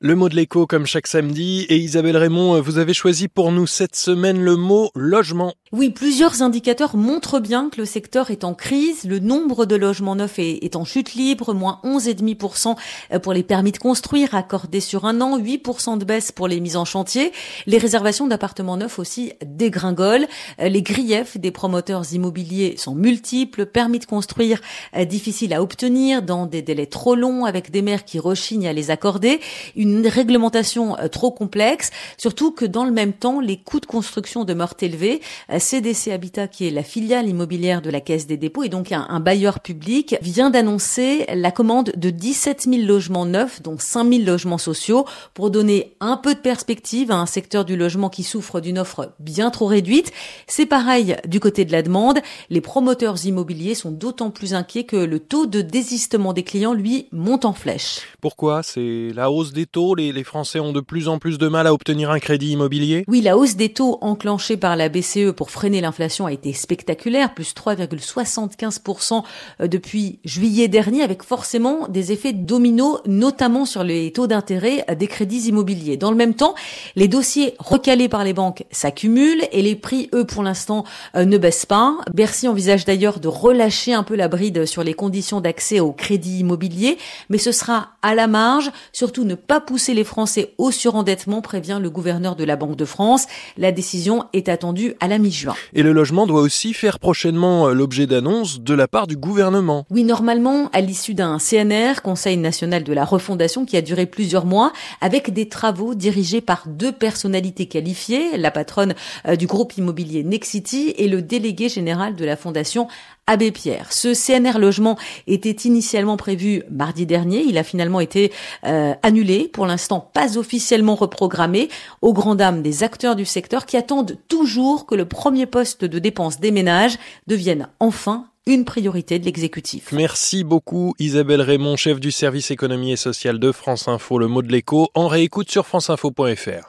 Le mot de l'écho comme chaque samedi et Isabelle Raymond, vous avez choisi pour nous cette semaine le mot logement. Oui, plusieurs indicateurs montrent bien que le secteur est en crise. Le nombre de logements neufs est, en chute libre, moins 11,5% pour les permis de construire accordés sur un an, 8% de baisse pour les mises en chantier. Les réservations d'appartements neufs aussi dégringolent. Les griefs des promoteurs immobiliers sont multiples. Permis de construire difficile à obtenir dans des délais trop longs avec des maires qui rechignent à les accorder. Une réglementation euh, trop complexe, surtout que dans le même temps, les coûts de construction demeurent élevés. CDC Habitat, qui est la filiale immobilière de la Caisse des dépôts et donc un, bailleur public, vient d'annoncer la commande de 17 000 logements neufs, dont 5 000 logements sociaux, pour donner un peu de perspective à un secteur du logement qui souffre d'une offre bien trop réduite. C'est pareil du côté de la demande. Les promoteurs immobiliers sont d'autant plus inquiets que le taux de désistement des clients, lui, monte en flèche. Pourquoi? C'est la hausse des taux les, Français ont de plus en plus de mal à obtenir un crédit immobilier? Oui, la hausse des taux enclenchée par la BCE pour freiner l'inflation a été spectaculaire, plus 3,75% euh, depuis juillet dernier, avec forcément des effets dominos, notamment sur les taux d'intérêt des crédits immobiliers. Dans le même temps, les dossiers recalés par les banques s'accumulent et les prix, eux, pour l'instant, euh, ne baissent pas. Bercy envisage d'ailleurs de relâcher un peu la bride sur les conditions d'accès au crédit immobilier, mais ce sera la marge, surtout ne pas pousser les Français au surendettement, prévient le gouverneur de la Banque de France. La décision est attendue à la mi-juin. Et le logement doit aussi faire prochainement euh, l'objet d'annonces de la part du gouvernement. Oui, normalement, à l'issue d'un CNR, Conseil national de la refondation, qui a duré plusieurs mois, avec des travaux dirigés par deux personnalités qualifiées, la patronne euh, du groupe immobilier Nexity et le délégué général de la fondation Abbé Pierre. Ce CNR logement était initialement prévu mardi dernier. Il a finalement été euh, annulé. Pour l'instant, pas officiellement reprogrammé aux grand dames des acteurs du secteur qui attendent toujours que le premier poste de dépense des ménages devienne enfin une priorité de l'exécutif. Merci beaucoup Isabelle Raymond, chef du service économie et social de France Info, le mot de l'écho, en réécoute sur franceinfo.fr.